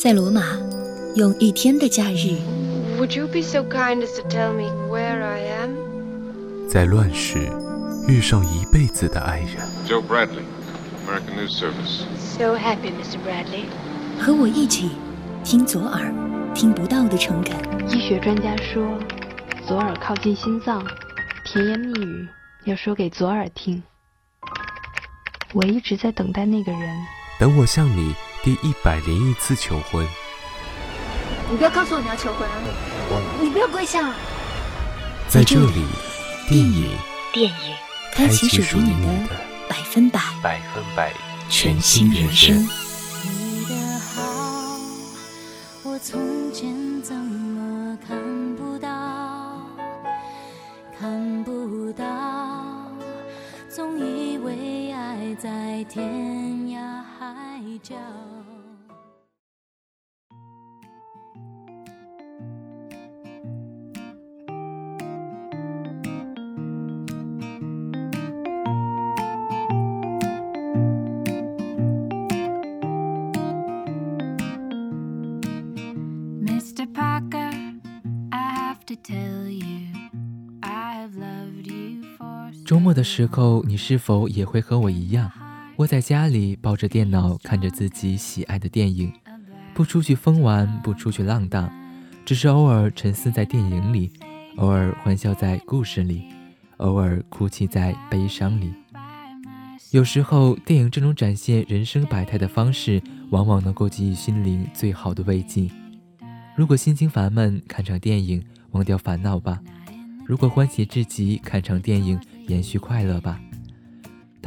在罗马，用一天的假日。Would you be so kind as to tell me where I am？在乱世，遇上一辈子的爱人。Joe Bradley, American News Service. So happy, Mr. Bradley。和我一起听左耳听不到的诚恳。医学专家说，左耳靠近心脏，甜言蜜语要说给左耳听。我一直在等待那个人。等我向你。第一百零一次求婚，你不要告诉我你要求婚啊！你不要跪下。在这里，电影，电影，开启属于你的百分百，百分百全新人生。周末的时候，你是否也会和我一样，窝在家里抱着电脑，看着自己喜爱的电影，不出去疯玩，不出去浪荡，只是偶尔沉思在电影里，偶尔欢笑在故事里，偶尔哭泣在悲伤里。有时候，电影这种展现人生百态的方式，往往能够给予心灵最好的慰藉。如果心情烦闷，看场电影，忘掉烦恼吧；如果欢喜至极，看场电影。延续快乐吧。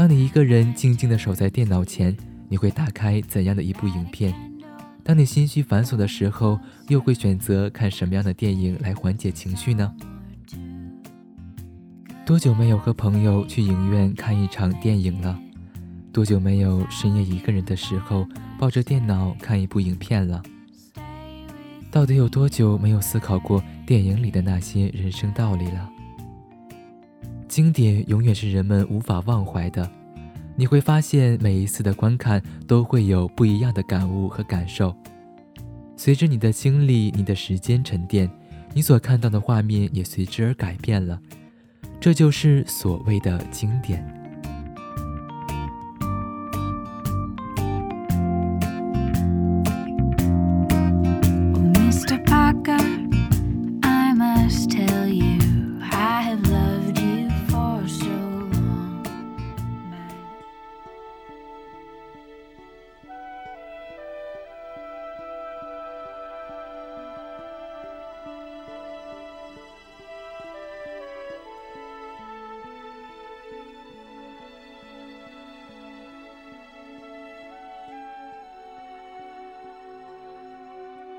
当你一个人静静地守在电脑前，你会打开怎样的一部影片？当你心绪繁琐的时候，又会选择看什么样的电影来缓解情绪呢？多久没有和朋友去影院看一场电影了？多久没有深夜一个人的时候抱着电脑看一部影片了？到底有多久没有思考过电影里的那些人生道理了？经典永远是人们无法忘怀的，你会发现每一次的观看都会有不一样的感悟和感受。随着你的经历、你的时间沉淀，你所看到的画面也随之而改变了。这就是所谓的经典。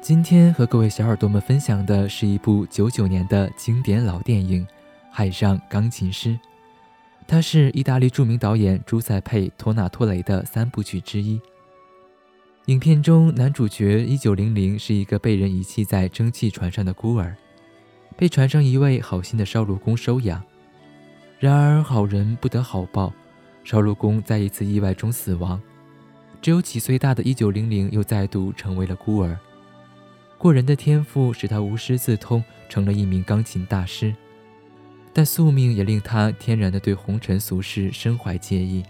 今天和各位小耳朵们分享的是一部九九年的经典老电影《海上钢琴师》，它是意大利著名导演朱塞佩·托纳托雷的三部曲之一。影片中，男主角一九零零是一个被人遗弃在蒸汽船上的孤儿，被船上一位好心的烧炉工收养。然而，好人不得好报，烧炉工在一次意外中死亡，只有几岁大的一九零零又再度成为了孤儿。过人的天赋使他无师自通，成了一名钢琴大师，但宿命也令他天然的对红尘俗世身怀介意。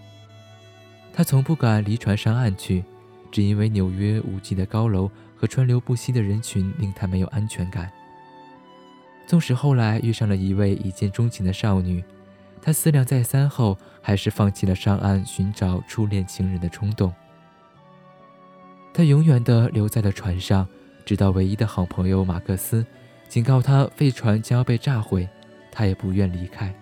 他从不敢离船上岸去，只因为纽约无际的高楼和川流不息的人群令他没有安全感。纵使后来遇上了一位一见钟情的少女，他思量再三后，还是放弃了上岸寻找初恋情人的冲动。他永远的留在了船上。直到唯一的好朋友马克思警告他废船将要被炸毁，他也不愿离开。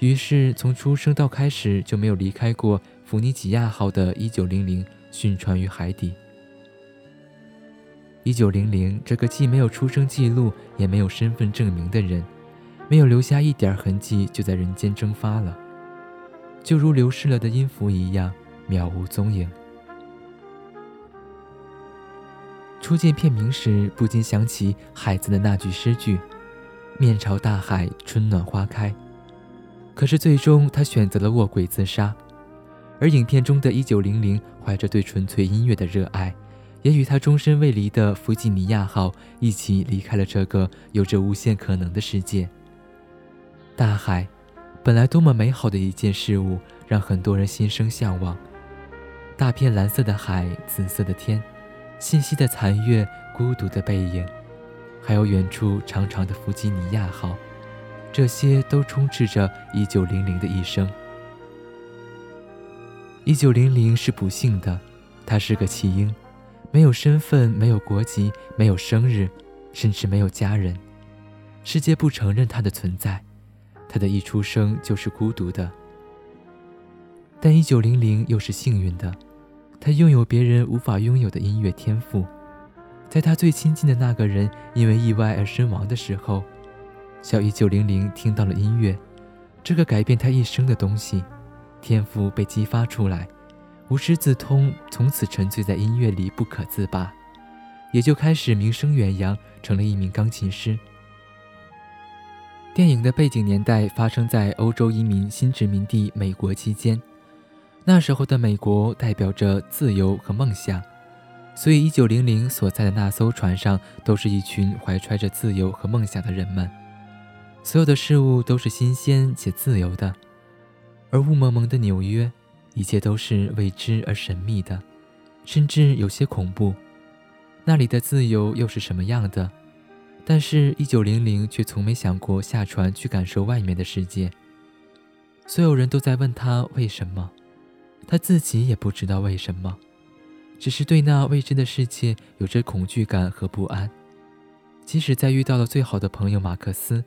于是，从出生到开始就没有离开过弗尼吉亚号的1900殉船于海底。1900这个既没有出生记录也没有身份证明的人，没有留下一点痕迹，就在人间蒸发了，就如流逝了的音符一样，渺无踪影。初见片名时，不禁想起海子的那句诗句：“面朝大海，春暖花开。”可是最终他选择了卧轨自杀。而影片中的一九零零，怀着对纯粹音乐的热爱，也与他终身未离的弗吉尼亚号一起离开了这个有着无限可能的世界。大海，本来多么美好的一件事物，让很多人心生向往。大片蓝色的海，紫色的天，信息的残月，孤独的背影，还有远处长长的弗吉尼亚号，这些都充斥着一九零零的一生。一九零零是不幸的，他是个弃婴，没有身份，没有国籍，没有生日，甚至没有家人，世界不承认他的存在，他的一出生就是孤独的。但一九零零又是幸运的，他拥有别人无法拥有的音乐天赋，在他最亲近的那个人因为意外而身亡的时候，小一九零零听到了音乐，这个改变他一生的东西。天赋被激发出来，无师自通，从此沉醉在音乐里不可自拔，也就开始名声远扬，成了一名钢琴师。电影的背景年代发生在欧洲移民新殖民地美国期间，那时候的美国代表着自由和梦想，所以一九零零所在的那艘船上都是一群怀揣着自由和梦想的人们，所有的事物都是新鲜且自由的。而雾蒙蒙的纽约，一切都是未知而神秘的，甚至有些恐怖。那里的自由又是什么样的？但是，一九零零却从没想过下船去感受外面的世界。所有人都在问他为什么，他自己也不知道为什么，只是对那未知的世界有着恐惧感和不安。即使在遇到了最好的朋友马克思，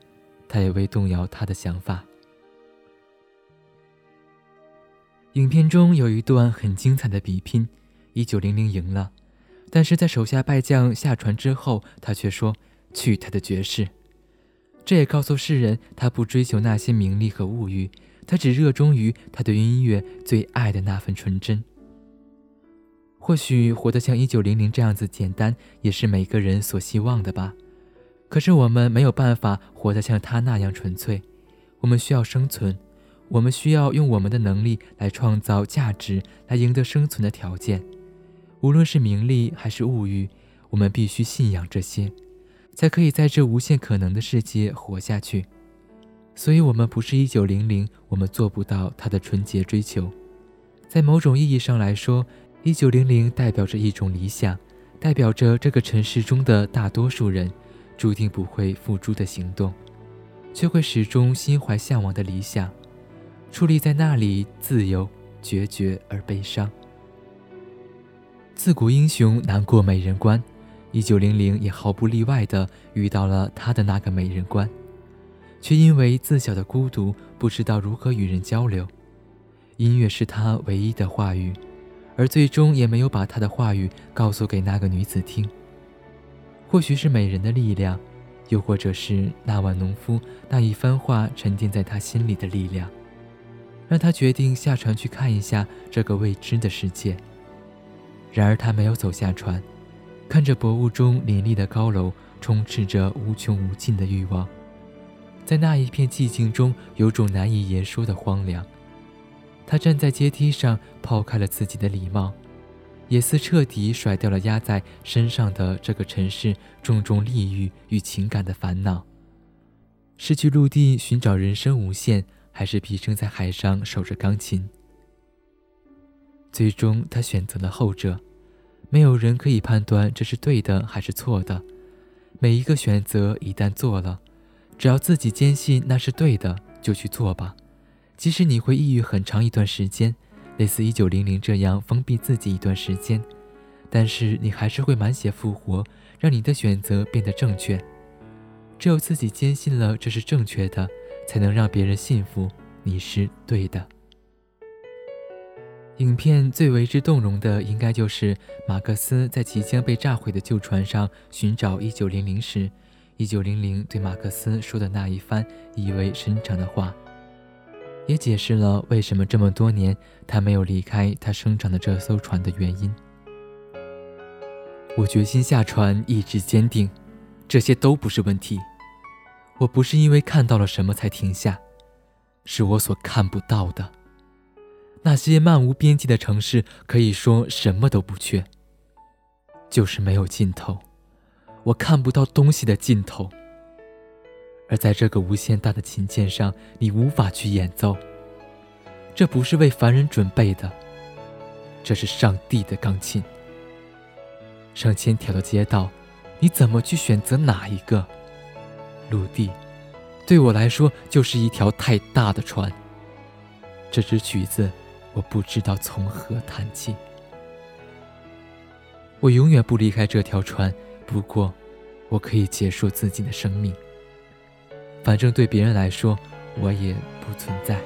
他也未动摇他的想法。影片中有一段很精彩的比拼，一九零零赢了，但是在手下败将下船之后，他却说：“去他的爵士！”这也告诉世人，他不追求那些名利和物欲，他只热衷于他对音乐最爱的那份纯真。或许活得像一九零零这样子简单，也是每个人所希望的吧。可是我们没有办法活得像他那样纯粹，我们需要生存。我们需要用我们的能力来创造价值，来赢得生存的条件。无论是名利还是物欲，我们必须信仰这些，才可以在这无限可能的世界活下去。所以，我们不是一九零零，我们做不到他的纯洁追求。在某种意义上来说，一九零零代表着一种理想，代表着这个城市中的大多数人注定不会付诸的行动，却会始终心怀向往的理想。矗立在那里，自由、决绝而悲伤。自古英雄难过美人关，一九零零也毫不例外地遇到了他的那个美人关，却因为自小的孤独，不知道如何与人交流。音乐是他唯一的话语，而最终也没有把他的话语告诉给那个女子听。或许是美人的力量，又或者是那晚农夫那一番话沉淀在他心里的力量。让他决定下船去看一下这个未知的世界。然而他没有走下船，看着薄雾中林立的高楼，充斥着无穷无尽的欲望。在那一片寂静中，有种难以言说的荒凉。他站在阶梯上，抛开了自己的礼貌，也似彻底甩掉了压在身上的这个城市重重利欲与情感的烦恼。失去陆地，寻找人生无限。还是毕生在海上守着钢琴。最终，他选择了后者。没有人可以判断这是对的还是错的。每一个选择一旦做了，只要自己坚信那是对的，就去做吧。即使你会抑郁很长一段时间，类似一九零零这样封闭自己一段时间，但是你还是会满血复活，让你的选择变得正确。只有自己坚信了这是正确的。才能让别人信服你是对的。影片最为之动容的，应该就是马克思在即将被炸毁的旧船上寻找一九零零时，一九零零对马克思说的那一番意味深长的话，也解释了为什么这么多年他没有离开他生长的这艘船的原因。我决心下船，意志坚定，这些都不是问题。我不是因为看到了什么才停下，是我所看不到的。那些漫无边际的城市，可以说什么都不缺。就是没有尽头，我看不到东西的尽头。而在这个无限大的琴键上，你无法去演奏。这不是为凡人准备的，这是上帝的钢琴。上千条的街道，你怎么去选择哪一个？陆地，对我来说就是一条太大的船。这支曲子，我不知道从何弹起。我永远不离开这条船，不过，我可以结束自己的生命。反正对别人来说，我也不存在。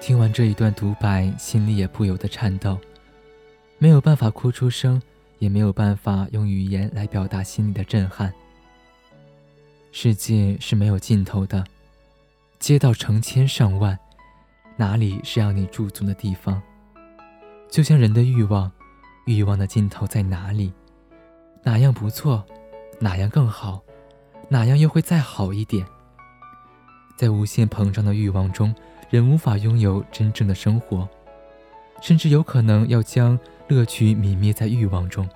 听完这一段独白，心里也不由得颤抖，没有办法哭出声，也没有办法用语言来表达心里的震撼。世界是没有尽头的，街道成千上万，哪里是让你驻足的地方？就像人的欲望，欲望的尽头在哪里？哪样不错？哪样更好？哪样又会再好一点？在无限膨胀的欲望中，人无法拥有真正的生活，甚至有可能要将乐趣泯灭在欲望中。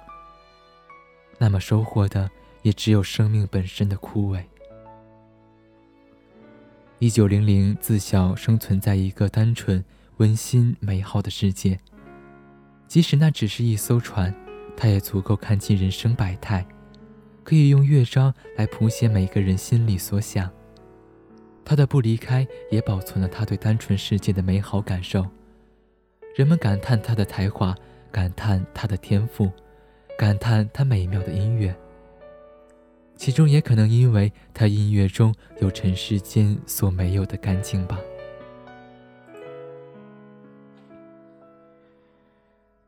那么收获的？也只有生命本身的枯萎。一九零零自小生存在一个单纯、温馨、美好的世界，即使那只是一艘船，它也足够看尽人生百态，可以用乐章来谱写每个人心里所想。他的不离开，也保存了他对单纯世界的美好感受。人们感叹他的才华，感叹他的天赋，感叹他美妙的音乐。其中也可能因为他音乐中有尘世间所没有的干净吧。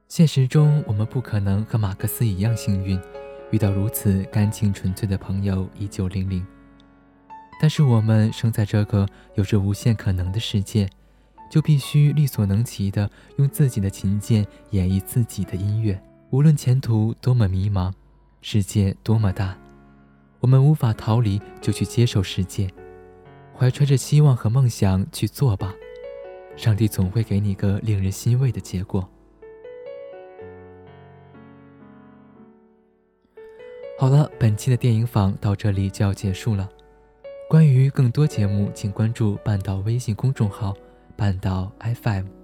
现实中，我们不可能和马克思一样幸运，遇到如此干净纯粹的朋友一九零零。但是我们生在这个有着无限可能的世界，就必须力所能及的用自己的琴键演绎自己的音乐，无论前途多么迷茫，世界多么大。我们无法逃离，就去接受世界，怀揣着希望和梦想去做吧。上帝总会给你个令人欣慰的结果。好了，本期的电影坊到这里就要结束了。关于更多节目，请关注半岛微信公众号“半岛 FM”。